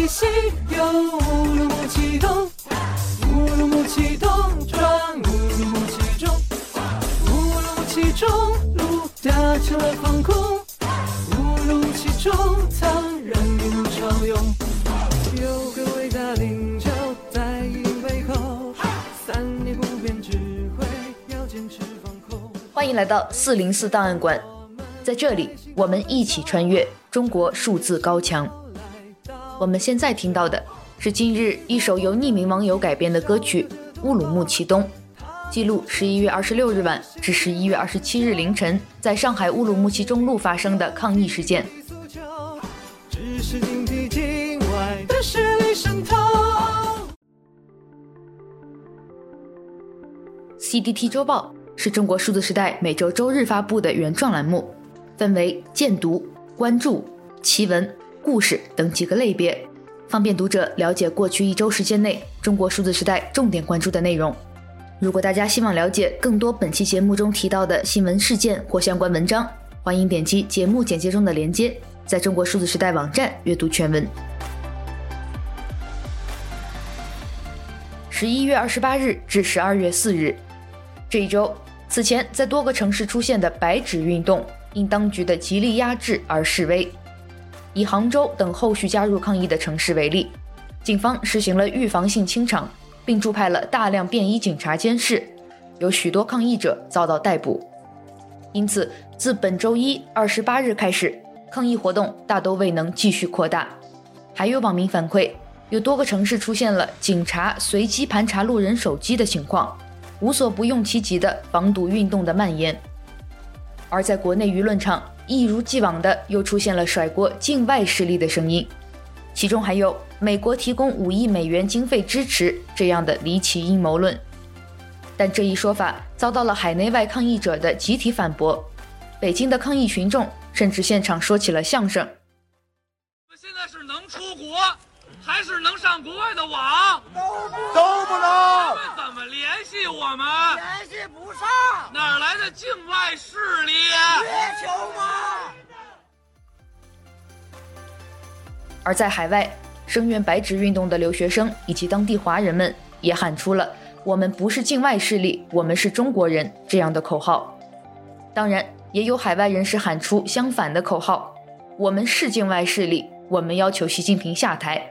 气息，有乌鲁木齐东，乌鲁木齐东转乌鲁木齐中，乌鲁木齐中路搭成了防空，乌鲁木齐中苍然一路潮涌，有个伟大领袖在鹰背后，三年不变只会要坚持防空。欢迎来到四零四档案馆，在这里我们一起穿越中国数字高墙。我们现在听到的是近日一首由匿名网友改编的歌曲《乌鲁木齐东》，记录十一月二十六日晚至十一月二十七日凌晨在上海乌鲁木齐中路发生的抗议事件。CDT 周报是中国数字时代每周周日发布的原创栏目，分为荐读、关注、奇闻。故事等几个类别，方便读者了解过去一周时间内中国数字时代重点关注的内容。如果大家希望了解更多本期节目中提到的新闻事件或相关文章，欢迎点击节目简介中的链接，在中国数字时代网站阅读全文。十一月二十八日至十二月四日，这一周，此前在多个城市出现的“白纸运动”因当局的极力压制而示威。以杭州等后续加入抗议的城市为例，警方实行了预防性清场，并驻派了大量便衣警察监视，有许多抗议者遭到逮捕。因此，自本周一二十八日开始，抗议活动大都未能继续扩大。还有网民反馈，有多个城市出现了警察随机盘查路人手机的情况，无所不用其极的防堵运动的蔓延。而在国内舆论场，一如既往的又出现了甩锅境外势力的声音，其中还有美国提供五亿美元经费支持这样的离奇阴谋论。但这一说法遭到了海内外抗议者的集体反驳。北京的抗议群众甚至现场说起了相声。我现在是能出国，还是能上国外的网？都不都不能。怎么联系我们？联系不上。哪来的境外势力？月球吗？而在海外，声援白纸运动的留学生以及当地华人们也喊出了“我们不是境外势力，我们是中国人”这样的口号。当然，也有海外人士喊出相反的口号：“我们是境外势力，我们要求习近平下台。”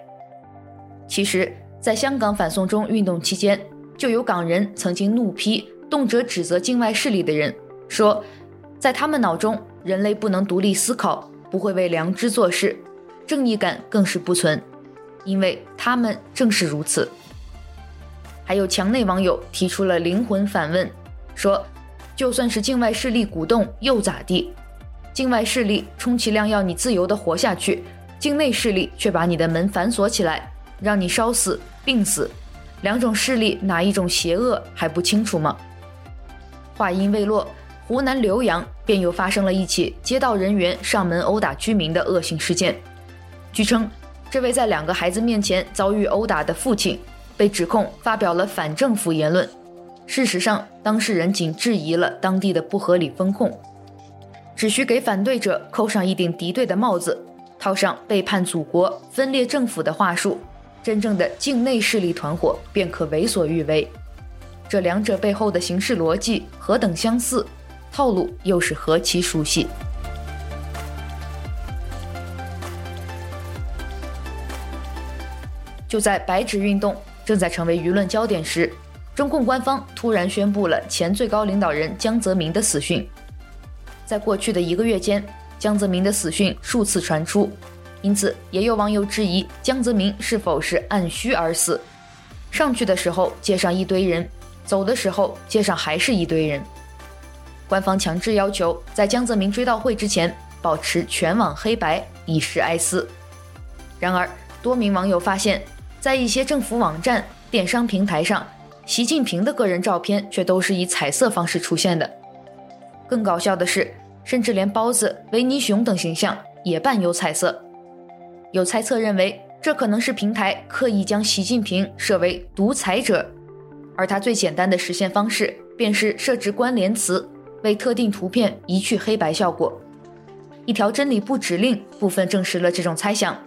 其实，在香港反送中运动期间，就有港人曾经怒批动辄指责境外势力的人，说，在他们脑中，人类不能独立思考，不会为良知做事。正义感更是不存，因为他们正是如此。还有墙内网友提出了灵魂反问，说：“就算是境外势力鼓动又咋地？境外势力充其量要你自由地活下去，境内势力却把你的门反锁起来，让你烧死、病死。两种势力哪一种邪恶还不清楚吗？”话音未落，湖南浏阳便又发生了一起街道人员上门殴打居民的恶性事件。据称，这位在两个孩子面前遭遇殴打的父亲，被指控发表了反政府言论。事实上，当事人仅质疑了当地的不合理封控，只需给反对者扣上一顶敌对的帽子，套上背叛祖国、分裂政府的话术，真正的境内势力团伙便可为所欲为。这两者背后的行事逻辑何等相似，套路又是何其熟悉。就在白纸运动正在成为舆论焦点时，中共官方突然宣布了前最高领导人江泽民的死讯。在过去的一个月间，江泽民的死讯数次传出，因此也有网友质疑江泽民是否是按需而死。上去的时候街上一堆人，走的时候街上还是一堆人。官方强制要求在江泽民追悼会之前保持全网黑白，以示哀思。然而，多名网友发现。在一些政府网站、电商平台上，习近平的个人照片却都是以彩色方式出现的。更搞笑的是，甚至连包子、维尼熊等形象也伴有彩色。有猜测认为，这可能是平台刻意将习近平设为独裁者，而他最简单的实现方式便是设置关联词，为特定图片移去黑白效果。一条真理部指令部分证实了这种猜想，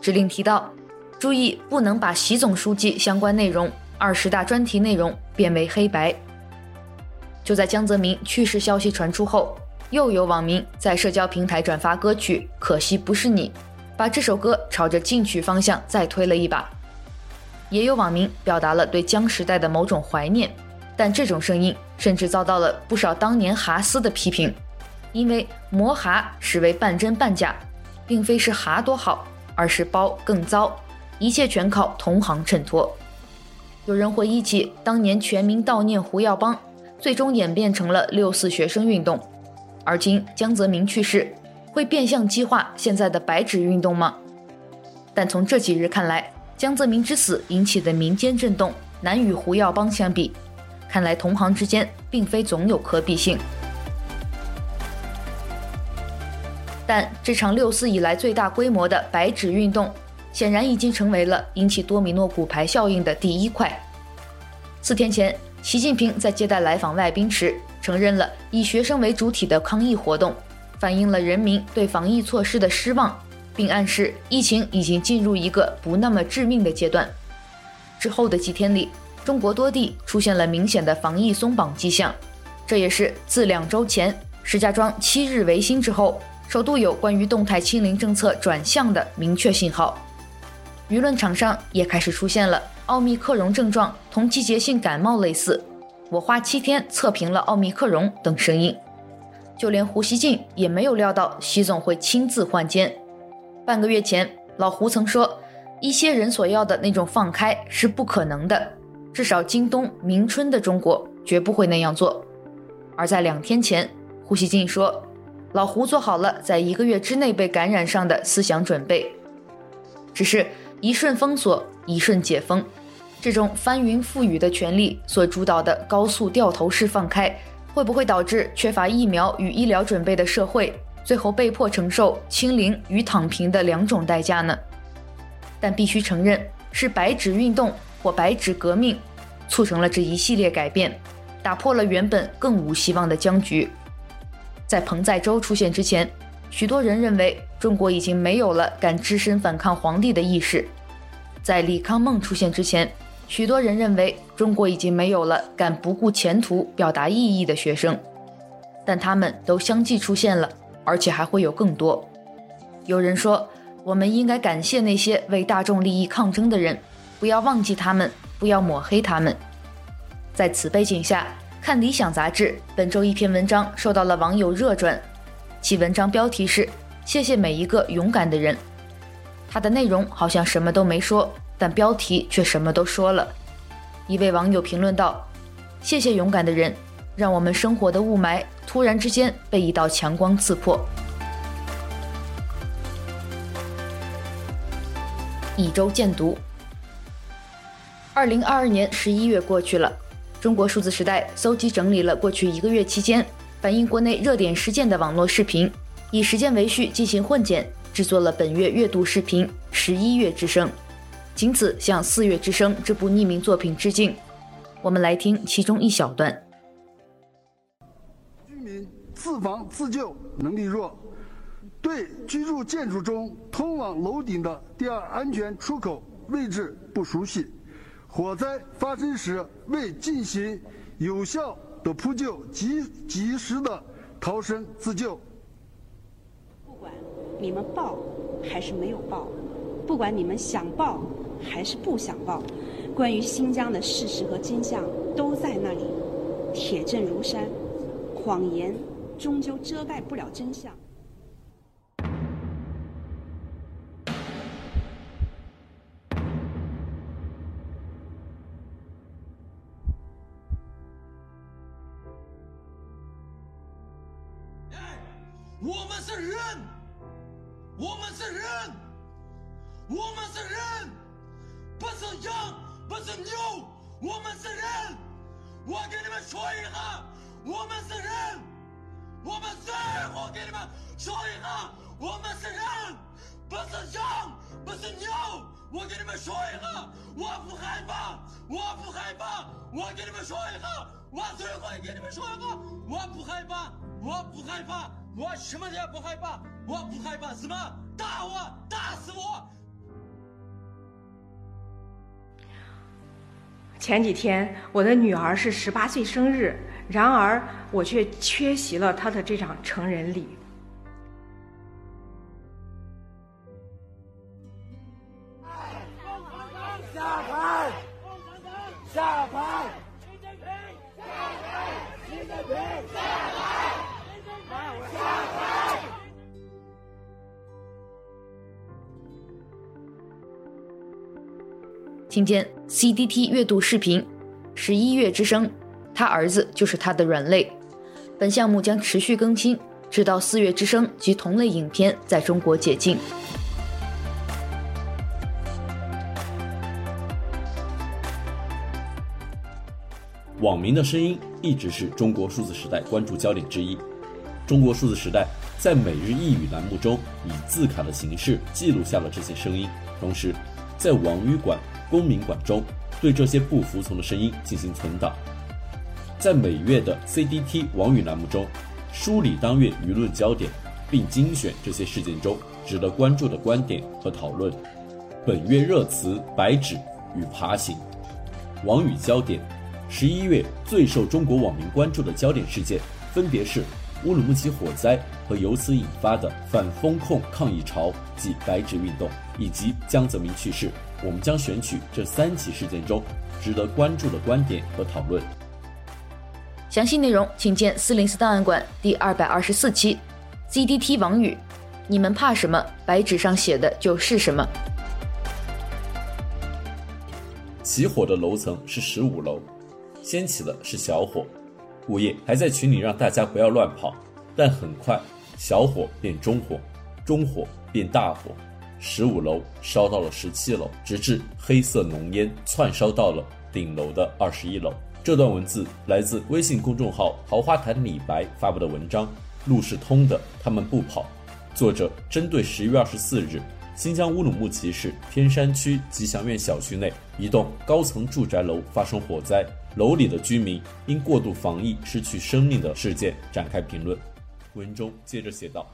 指令提到。注意不能把习总书记相关内容、二十大专题内容变为黑白。就在江泽民去世消息传出后，又有网民在社交平台转发歌曲《可惜不是你》，把这首歌朝着进取方向再推了一把。也有网民表达了对江时代的某种怀念，但这种声音甚至遭到了不少当年哈丝的批评，因为磨哈实为半真半假，并非是哈多好，而是包更糟，一切全靠同行衬托。有人回忆起当年全民悼念胡耀邦，最终演变成了六四学生运动，而今江泽民去世，会变相激化现在的白纸运动吗？但从这几日看来，江泽民之死引起的民间震动难与胡耀邦相比，看来同行之间并非总有可比性。但这场六四以来最大规模的白纸运动，显然已经成为了引起多米诺骨牌效应的第一块。四天前，习近平在接待来访外宾时，承认了以学生为主体的抗议活动，反映了人民对防疫措施的失望。并暗示疫情已经进入一个不那么致命的阶段。之后的几天里，中国多地出现了明显的防疫松绑迹象，这也是自两周前石家庄七日维新之后，首度有关于动态清零政策转向的明确信号。舆论场上也开始出现了奥密克戎症状同季节性感冒类似，我花七天测评了奥密克戎等声音。就连胡锡进也没有料到习总会亲自换肩。半个月前，老胡曾说，一些人所要的那种放开是不可能的，至少今冬明春的中国绝不会那样做。而在两天前，胡锡进说，老胡做好了在一个月之内被感染上的思想准备。只是一瞬封锁，一瞬解封，这种翻云覆雨的权力所主导的高速掉头式放开，会不会导致缺乏疫苗与医疗准备的社会？最后被迫承受清零与躺平的两种代价呢？但必须承认，是白纸运动或白纸革命，促成了这一系列改变，打破了原本更无希望的僵局。在彭载舟出现之前，许多人认为中国已经没有了敢只身反抗皇帝的意识；在李康梦出现之前，许多人认为中国已经没有了敢不顾前途表达异议的学生。但他们都相继出现了。而且还会有更多。有人说，我们应该感谢那些为大众利益抗争的人，不要忘记他们，不要抹黑他们。在此背景下，看理想杂志本周一篇文章受到了网友热转，其文章标题是“谢谢每一个勇敢的人”。它的内容好像什么都没说，但标题却什么都说了。一位网友评论道：“谢谢勇敢的人。”让我们生活的雾霾突然之间被一道强光刺破。一周见读。二零二二年十一月过去了，中国数字时代搜集整理了过去一个月期间反映国内热点事件的网络视频，以时间为序进行混剪，制作了本月月度视频《十一月之声》，仅此向《四月之声》这部匿名作品致敬。我们来听其中一小段。居民自防自救能力弱，对居住建筑中通往楼顶的第二安全出口位置不熟悉，火灾发生时未进行有效的扑救及及时的逃生自救。不管你们报还是没有报，不管你们想报还是不想报，关于新疆的事实和真相都在那里，铁证如山，谎言。终究遮盖不了真相。我们是人，我们是人，我们是人，不是羊，不是牛，我们是人。我给你们说一下，我们是人。我们最后给你们说一下，我们是人，不是羊，不是牛。我给你们说一下，我不害怕，我不害怕。我给你们说一下，我最后给你们说一下，我不害怕，我不害怕，我什么也不害怕，我不害怕什么？打我，打死我！前几天我的女儿是十八岁生日，然而我却缺席了她的这场成人礼。听见 CDT 月度视频，十一月之声，他儿子就是他的软肋。本项目将持续更新，直到四月之声及同类影片在中国解禁。网民的声音一直是中国数字时代关注焦点之一。中国数字时代在每日一语栏目中以字卡的形式记录下了这些声音，同时在网语馆。公民馆中，对这些不服从的声音进行存档，在每月的 CDT 网语栏目中，梳理当月舆论焦点，并精选这些事件中值得关注的观点和讨论。本月热词“白纸”与“爬行”，网语焦点，十一月最受中国网民关注的焦点事件，分别是乌鲁木齐火灾和由此引发的反封控抗议潮及白纸运动，以及江泽民去世。我们将选取这三起事件中值得关注的观点和讨论。详细内容请见四零四档案馆第二百二十四期，CDT 网宇，你们怕什么？白纸上写的就是什么。起火的楼层是十五楼，掀起的是小火，物业还在群里让大家不要乱跑，但很快小火变中火，中火变大火。十五楼烧到了十七楼，直至黑色浓烟窜烧到了顶楼的二十一楼。这段文字来自微信公众号“桃花潭李白”发布的文章，路是通的，他们不跑。作者针对十一月二十四日新疆乌鲁木齐市天山区吉祥苑小区内一栋高层住宅楼发生火灾，楼里的居民因过度防疫失去生命的事件展开评论。文中接着写道。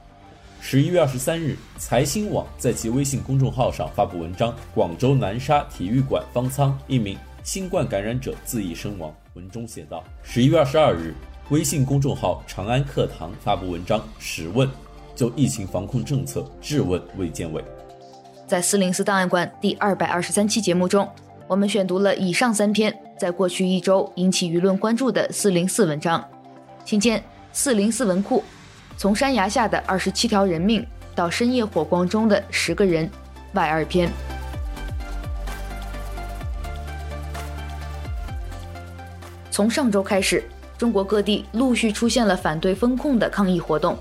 十一月二十三日，财新网在其微信公众号上发布文章：广州南沙体育馆方舱一名新冠感染者自缢身亡。文中写道：十一月二十二日，微信公众号长安课堂发布文章：十问，就疫情防控政策质问卫健委。在四零四档案馆第二百二十三期节目中，我们选读了以上三篇在过去一周引起舆论关注的四零四文章，请见四零四文库。从山崖下的二十七条人命到深夜火光中的十个人，外二篇。从上周开始，中国各地陆续出现了反对封控的抗议活动，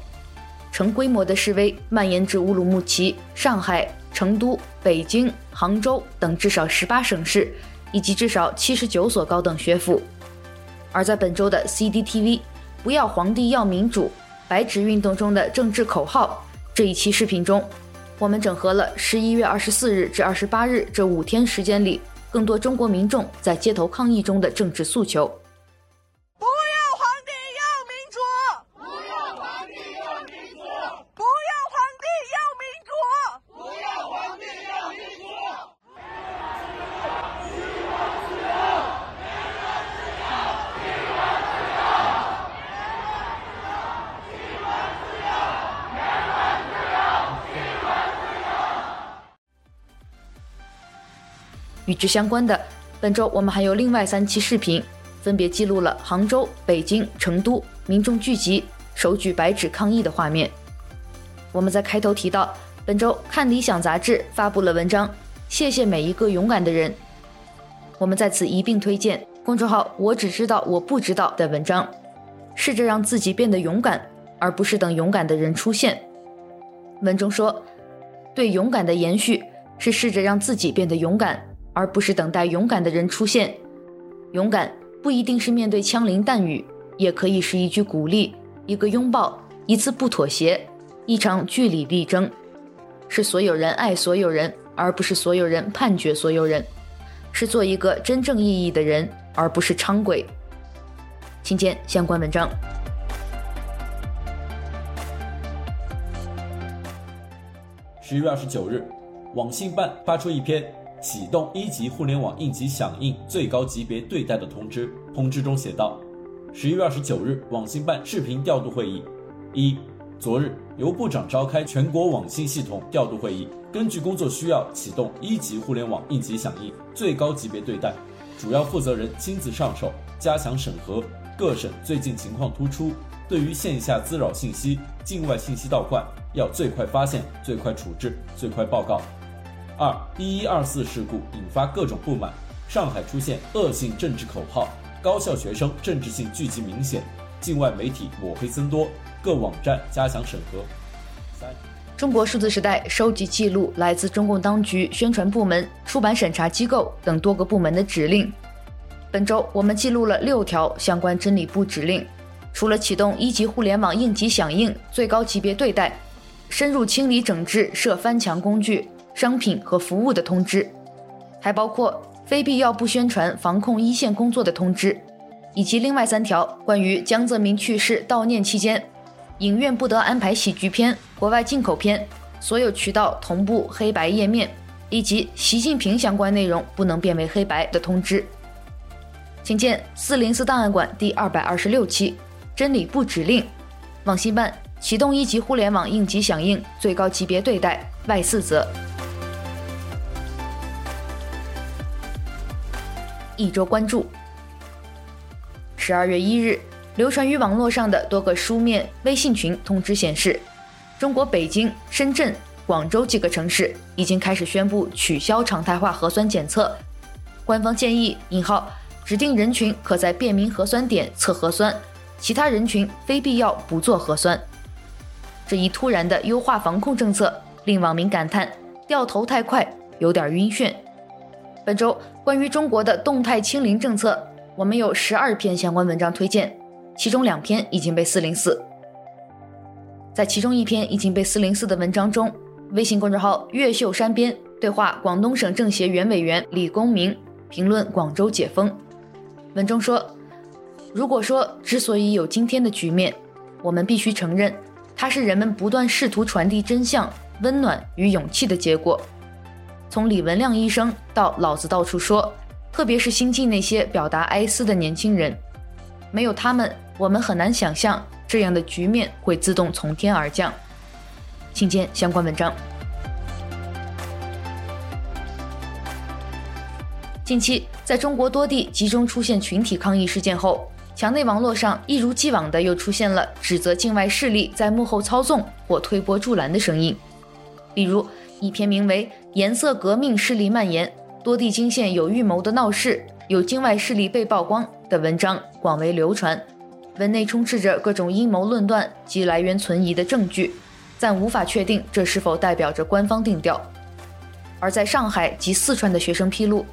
成规模的示威蔓延至乌鲁木齐、上海、成都、北京、杭州等至少十八省市，以及至少七十九所高等学府。而在本周的 CDTV，不要皇帝，要民主。白纸运动中的政治口号这一期视频中，我们整合了十一月二十四日至二十八日这五天时间里更多中国民众在街头抗议中的政治诉求。与之相关的，本周我们还有另外三期视频，分别记录了杭州、北京、成都民众聚集、手举白纸抗议的画面。我们在开头提到，本周看理想杂志发布了文章，谢谢每一个勇敢的人。我们在此一并推荐公众号“我只知道我不知道”的文章，试着让自己变得勇敢，而不是等勇敢的人出现。文中说，对勇敢的延续是试着让自己变得勇敢。而不是等待勇敢的人出现。勇敢不一定是面对枪林弹雨，也可以是一句鼓励、一个拥抱、一次不妥协、一场据理力争。是所有人爱所有人，而不是所有人判决所有人。是做一个真正意义的人，而不是伥鬼。请见相关文章。十一月二十九日，网信办发出一篇。启动一级互联网应急响应最高级别对待的通知。通知中写道：十一月二十九日，网信办视频调度会议。一、昨日由部长召开全国网信系统调度会议，根据工作需要启动一级互联网应急响应最高级别对待，主要负责人亲自上手，加强审核。各省最近情况突出，对于线下滋扰信息、境外信息倒灌，要最快发现、最快处置、最快报告。二一一二四事故引发各种不满，上海出现恶性政治口号，高校学生政治性聚集明显，境外媒体抹黑增多，各网站加强审核。三，中国数字时代收集记录来自中共当局宣传部门、出版审查机构等多个部门的指令。本周我们记录了六条相关真理部指令，除了启动一级互联网应急响应最高级别对待，深入清理整治涉翻墙工具。商品和服务的通知，还包括非必要不宣传防控一线工作的通知，以及另外三条关于江泽民去世悼念期间，影院不得安排喜剧片、国外进口片，所有渠道同步黑白页面，以及习近平相关内容不能变为黑白的通知。请见四零四档案馆第二百二十六期真理部指令，网信办启动一级互联网应急响应最高级别对待外四则。一周关注。十二月一日，流传于网络上的多个书面微信群通知显示，中国北京、深圳、广州几个城市已经开始宣布取消常态化核酸检测。官方建议（引号）指定人群可在便民核酸点测核酸，其他人群非必要不做核酸。这一突然的优化防控政策，令网民感叹掉头太快，有点晕眩。本周关于中国的动态清零政策，我们有十二篇相关文章推荐，其中两篇已经被四零四。在其中一篇已经被四零四的文章中，微信公众号“越秀山边”对话广东省政协原委员李公明评论广州解封。文中说：“如果说之所以有今天的局面，我们必须承认，它是人们不断试图传递真相、温暖与勇气的结果。”从李文亮医生到老子到处说，特别是新晋那些表达哀思的年轻人，没有他们，我们很难想象这样的局面会自动从天而降。请见相关文章。近期在中国多地集中出现群体抗议事件后，墙内网络上一如既往的又出现了指责境外势力在幕后操纵或推波助澜的声音，比如。一篇名为“颜色革命势力蔓延，多地惊现有预谋的闹事，有境外势力被曝光”的文章广为流传，文内充斥着各种阴谋论断及来源存疑的证据，暂无法确定这是否代表着官方定调。而在上海及四川的学生披露，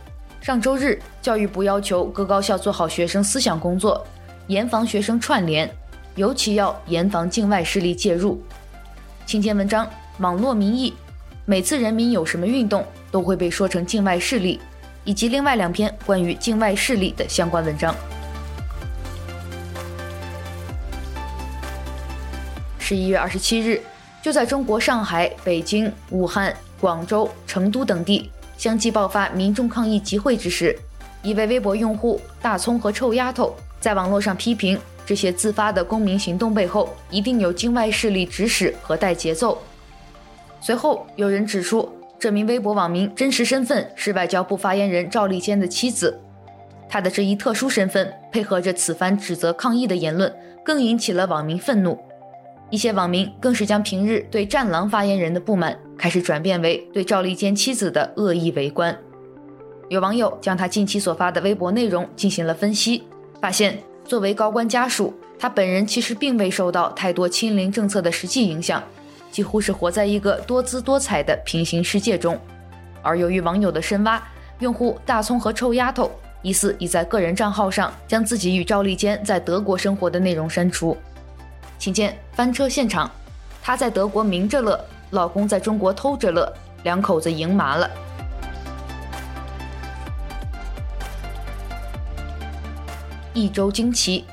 上周日教育部要求各高校做好学生思想工作，严防学生串联，尤其要严防境外势力介入。请见文章，网络民意。每次人民有什么运动，都会被说成境外势力，以及另外两篇关于境外势力的相关文章。十一月二十七日，就在中国上海、北京、武汉、广州、成都等地相继爆发民众抗议集会之时，一位微博用户大葱和臭丫头在网络上批评这些自发的公民行动背后一定有境外势力指使和带节奏。随后有人指出，这名微博网民真实身份是外交部发言人赵立坚的妻子。他的这一特殊身份配合着此番指责抗议的言论，更引起了网民愤怒。一些网民更是将平日对战狼发言人的不满，开始转变为对赵立坚妻子的恶意围观。有网友将他近期所发的微博内容进行了分析，发现作为高官家属，他本人其实并未受到太多清零政策的实际影响。几乎是活在一个多姿多彩的平行世界中，而由于网友的深挖，用户大葱和臭丫头疑似已在个人账号上将自己与赵立坚在德国生活的内容删除。请见翻车现场，他在德国明着乐，老公在中国偷着乐，两口子赢麻了。一周惊奇，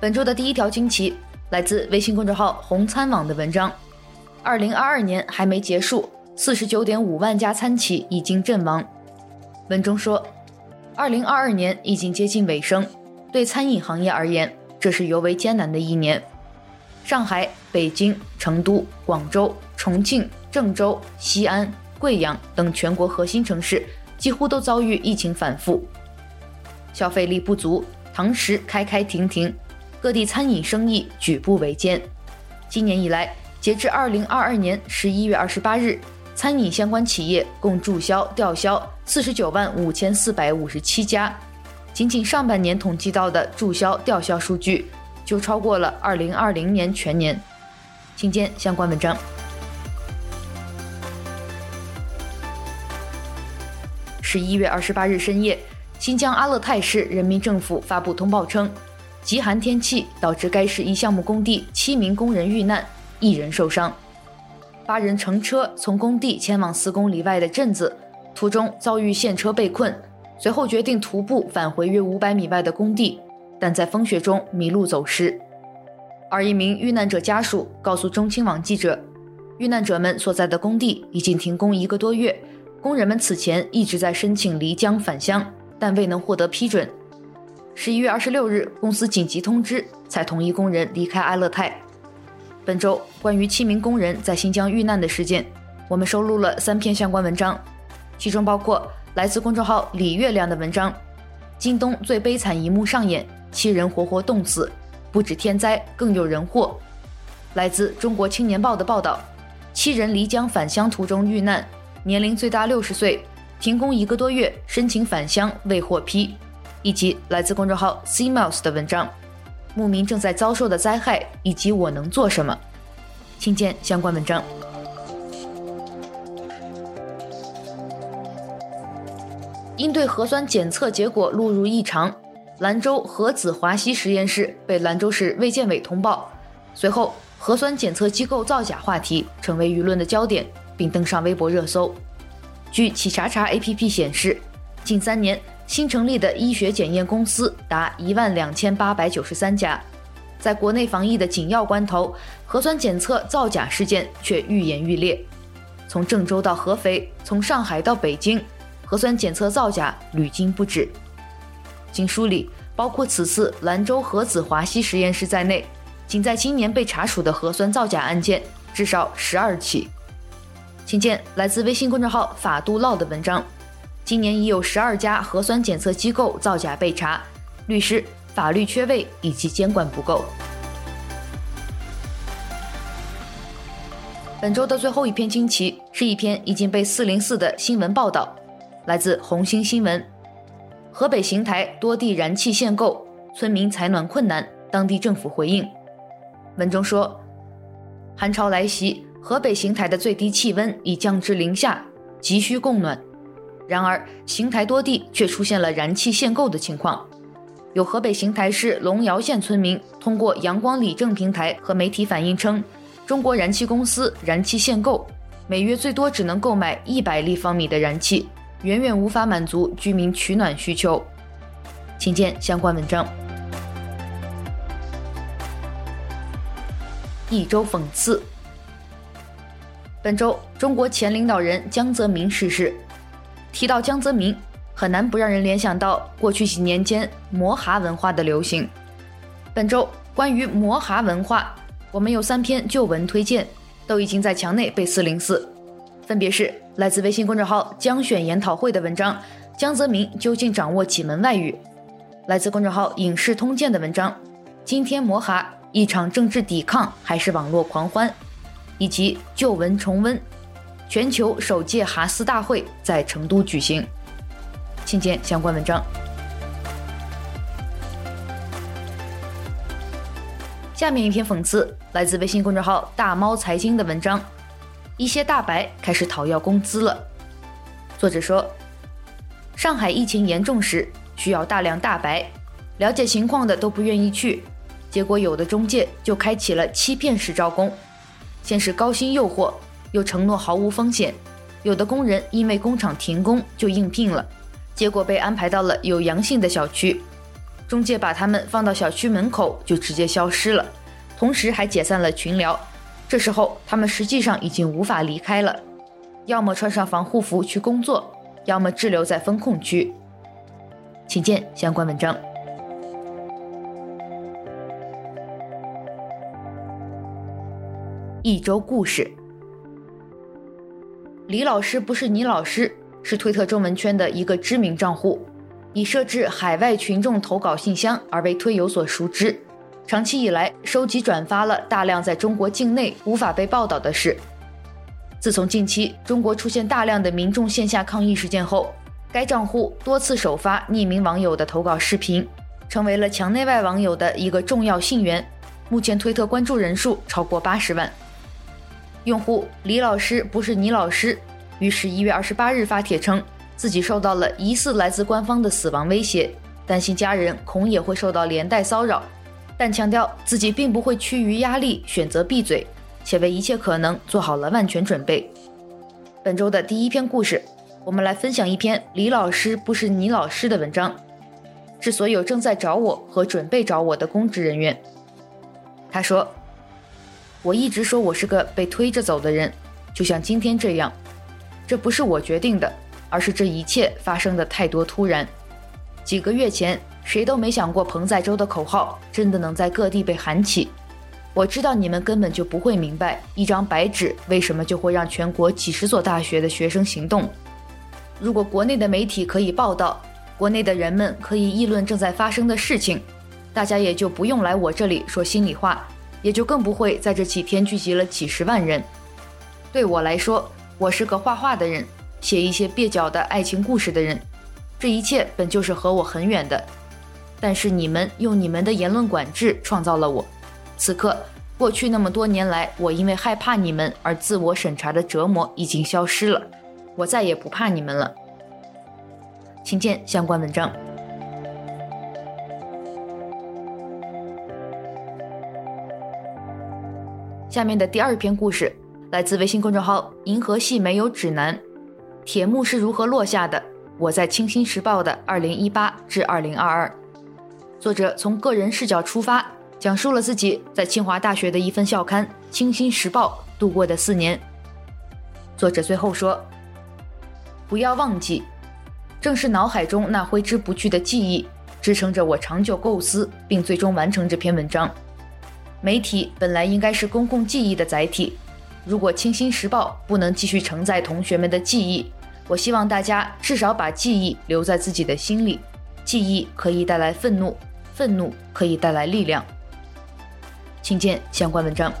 本周的第一条惊奇。来自微信公众号“红餐网”的文章：二零二二年还没结束，四十九点五万家餐企已经阵亡。文中说，二零二二年已经接近尾声，对餐饮行业而言，这是尤为艰难的一年。上海、北京、成都、广州、重庆、郑州、西安、贵阳等全国核心城市几乎都遭遇疫情反复，消费力不足，堂食开开停停，各地餐饮生意举步维艰。今年以来，截至二零二二年十一月二十八日，餐饮相关企业共注销、吊销四十九万五千四百五十七家。仅仅上半年统计到的注销、吊销数据，就超过了二零二零年全年。请见相关文章。十一月二十八日深夜，新疆阿勒泰市人民政府发布通报称，极寒天气导致该市一项目工地七名工人遇难，一人受伤。八人乘车从工地前往四公里外的镇子，途中遭遇陷车被困，随后决定徒步返回约五百米外的工地，但在风雪中迷路走失。而一名遇难者家属告诉中青网记者，遇难者们所在的工地已经停工一个多月。工人们此前一直在申请离疆返乡，但未能获得批准。十一月二十六日，公司紧急通知，才同意工人离开阿勒泰。本周关于七名工人在新疆遇难的事件，我们收录了三篇相关文章，其中包括来自公众号“李月亮”的文章：“京东最悲惨一幕上演，七人活活冻死，不止天灾，更有人祸。”来自《中国青年报》的报道：“七人离疆返乡途中遇难。”年龄最大六十岁，停工一个多月，申请返乡未获批，以及来自公众号 C Mouse 的文章，牧民正在遭受的灾害以及我能做什么，请见相关文章。因对核酸检测结果录入异常，兰州核子华西实验室被兰州市卫健委通报，随后核酸检测机构造假话题成为舆论的焦点。并登上微博热搜。据企查查 APP 显示，近三年新成立的医学检验公司达一万两千八百九十三家。在国内防疫的紧要关头，核酸检测造假事件却愈演愈烈。从郑州到合肥，从上海到北京，核酸检测造假屡禁不止。经梳理，包括此次兰州核子华西实验室在内，仅在今年被查处的核酸造假案件至少十二起。请见来自微信公众号“法度唠”的文章。今年已有十二家核酸检测机构造假被查，律师、法律缺位以及监管不够。本周的最后一篇惊奇是一篇已经被四零四的新闻报道，来自红星新闻。河北邢台多地燃气限购，村民采暖困难，当地政府回应。文中说，寒潮来袭。河北邢台的最低气温已降至零下，急需供暖。然而，邢台多地却出现了燃气限购的情况。有河北邢台市龙窑县村民通过阳光理政平台和媒体反映称，中国燃气公司燃气限购，每月最多只能购买一百立方米的燃气，远远无法满足居民取暖需求。请见相关文章。一周讽刺。本周，中国前领导人江泽民逝世。提到江泽民，很难不让人联想到过去几年间摩哈文化的流行。本周关于摩哈文化，我们有三篇旧文推荐，都已经在墙内被四零四。分别是来自微信公众号“江选研讨会”的文章《江泽民究竟掌握几门外语》，来自公众号“影视通鉴”的文章《今天摩哈一场政治抵抗还是网络狂欢》。以及旧文重温，全球首届哈斯大会在成都举行，请见相关文章。下面一篇讽刺，来自微信公众号“大猫财经”的文章：一些大白开始讨要工资了。作者说，上海疫情严重时需要大量大白，了解情况的都不愿意去，结果有的中介就开启了欺骗式招工。先是高薪诱惑，又承诺毫无风险，有的工人因为工厂停工就应聘了，结果被安排到了有阳性的小区，中介把他们放到小区门口就直接消失了，同时还解散了群聊。这时候他们实际上已经无法离开了。要么穿上防护服去工作，要么滞留在封控区。请见相关文章。一周故事：李老师不是你老师，是推特中文圈的一个知名账户，以设置海外群众投稿信箱而为推有所熟知。长期以来，收集转发了大量在中国境内无法被报道的事。自从近期中国出现大量的民众线下抗议事件后，该账户多次首发匿名网友的投稿视频，成为了墙内外网友的一个重要信源。目前推特关注人数超过八十万。用户李老师不是你老师，于十一月二十八日发帖称，自己受到了疑似来自官方的死亡威胁，担心家人恐也会受到连带骚扰，但强调自己并不会屈于压力选择闭嘴，且为一切可能做好了万全准备。本周的第一篇故事，我们来分享一篇李老师不是你老师的文章，致所有正在找我和准备找我的公职人员。他说。我一直说我是个被推着走的人，就像今天这样，这不是我决定的，而是这一切发生的太多突然。几个月前，谁都没想过彭载舟的口号真的能在各地被喊起。我知道你们根本就不会明白，一张白纸为什么就会让全国几十所大学的学生行动。如果国内的媒体可以报道，国内的人们可以议论正在发生的事情，大家也就不用来我这里说心里话。也就更不会在这几天聚集了几十万人。对我来说，我是个画画的人，写一些蹩脚的爱情故事的人。这一切本就是和我很远的，但是你们用你们的言论管制创造了我。此刻，过去那么多年来，我因为害怕你们而自我审查的折磨已经消失了，我再也不怕你们了。请见相关文章。下面的第二篇故事来自微信公众号“银河系没有指南”，铁幕是如何落下的？我在《清新时报》的二零一八至二零二二，作者从个人视角出发，讲述了自己在清华大学的一份校刊《清新时报》度过的四年。作者最后说：“不要忘记，正是脑海中那挥之不去的记忆，支撑着我长久构思并最终完成这篇文章。”媒体本来应该是公共记忆的载体，如果《清新时报》不能继续承载同学们的记忆，我希望大家至少把记忆留在自己的心里。记忆可以带来愤怒，愤怒可以带来力量。请见相关文章。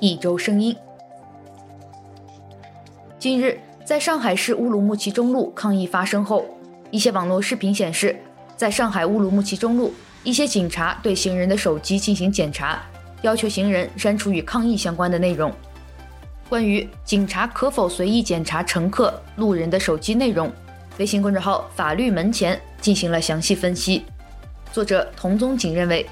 一周声音。近日，在上海市乌鲁木齐中路抗议发生后。一些网络视频显示，在上海乌鲁木齐中路，一些警察对行人的手机进行检查，要求行人删除与抗议相关的内容。关于警察可否随意检查乘客、路人的手机内容，微信公众号“法律门前”进行了详细分析。作者童宗景认为，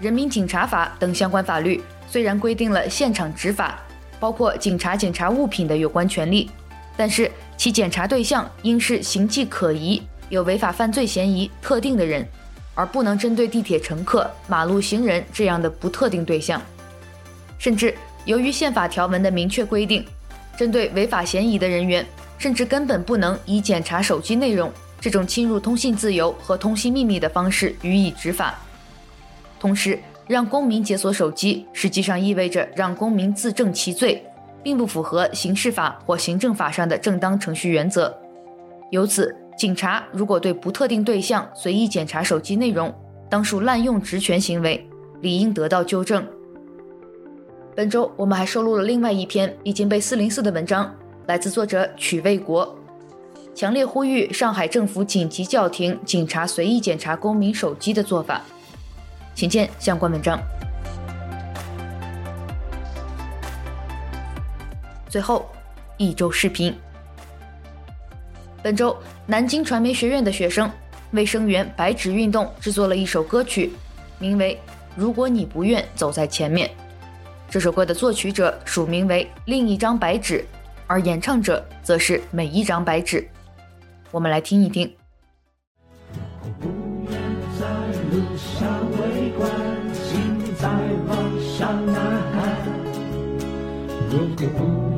《人民警察法》等相关法律虽然规定了现场执法，包括警察检查物品的有关权利，但是，其检查对象应是形迹可疑、有违法犯罪嫌疑特定的人，而不能针对地铁乘客、马路行人这样的不特定对象。甚至，由于宪法条文的明确规定，针对违法嫌疑的人员，甚至根本不能以检查手机内容这种侵入通信自由和通信秘密的方式予以执法。同时，让公民解锁手机，实际上意味着让公民自证其罪。并不符合刑事法或行政法上的正当程序原则，由此，警察如果对不特定对象随意检查手机内容，当属滥用职权行为，理应得到纠正。本周我们还收录了另外一篇已经被四零四的文章，来自作者曲卫国，强烈呼吁上海政府紧急叫停警察随意检查公民手机的做法，请见相关文章。最后，一周视频。本周，南京传媒学院的学生为声援白纸运动制作了一首歌曲，名为《如果你不愿走在前面》。这首歌的作曲者署名为另一张白纸，而演唱者则是每一张白纸。我们来听一听。不愿在路上围观，请再往上呐喊。如果不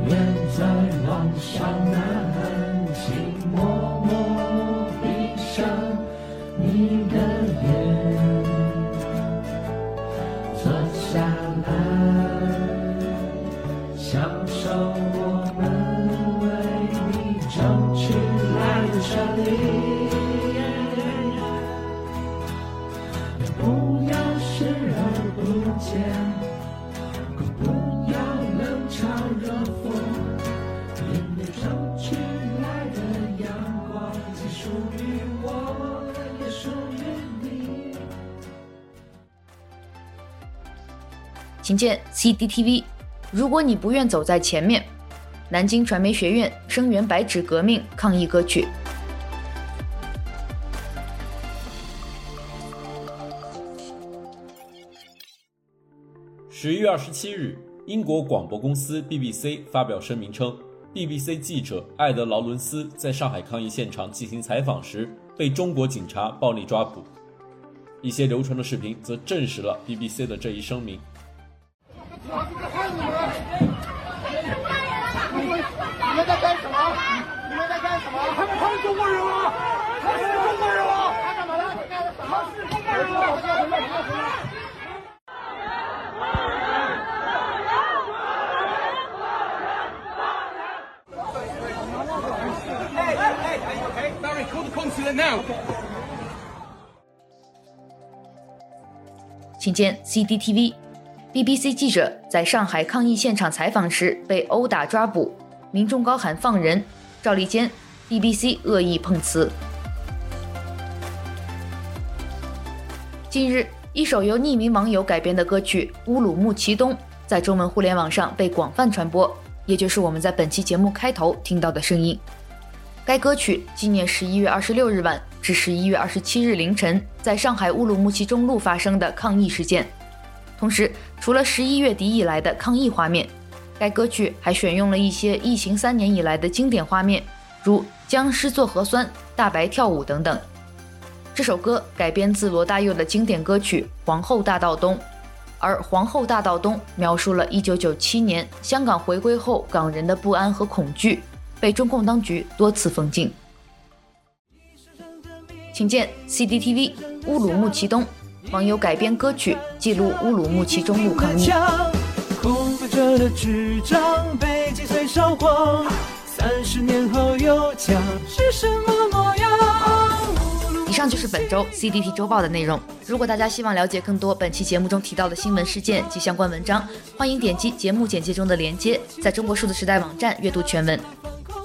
请见 CDTV。如果你不愿走在前面，南京传媒学院声援白纸革命抗议歌曲。十一月二十七日，英国广播公司 BBC 发表声明称，BBC 记者艾德劳伦斯在上海抗议现场进行采访时被中国警察暴力抓捕。一些流传的视频则证实了 BBC 的这一声明。请见 C D T V BBC 记者在上海抗议现场采访时被殴打抓捕，民众高喊放人。赵立坚，BBC 恶意碰瓷。近日，一首由匿名网友改编的歌曲《乌鲁木齐东》在中文互联网上被广泛传播，也就是我们在本期节目开头听到的声音。该歌曲纪念十一月二十六日晚至十一月二十七日凌晨在上海乌鲁木齐中路发生的抗议事件。同时，除了十一月底以来的抗议画面。该歌曲还选用了一些疫情三年以来的经典画面，如僵尸做核酸、大白跳舞等等。这首歌改编自罗大佑的经典歌曲《皇后大道东》，而《皇后大道东》描述了1997年香港回归后港人的不安和恐惧，被中共当局多次封禁。请见 CDTV 乌鲁木齐东网友改编歌曲，记录乌鲁木齐中路抗议。空白着的纸张被击碎烧光，三十年后又将是什么模样？以上就是本周 CDT 周报的内容。如果大家希望了解更多本期节目中提到的新闻事件及相关文章，欢迎点击节目简介中的链接，在中国数字时代网站阅读全文。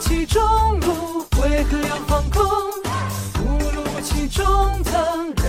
其中路为何要放空？误入其中怎？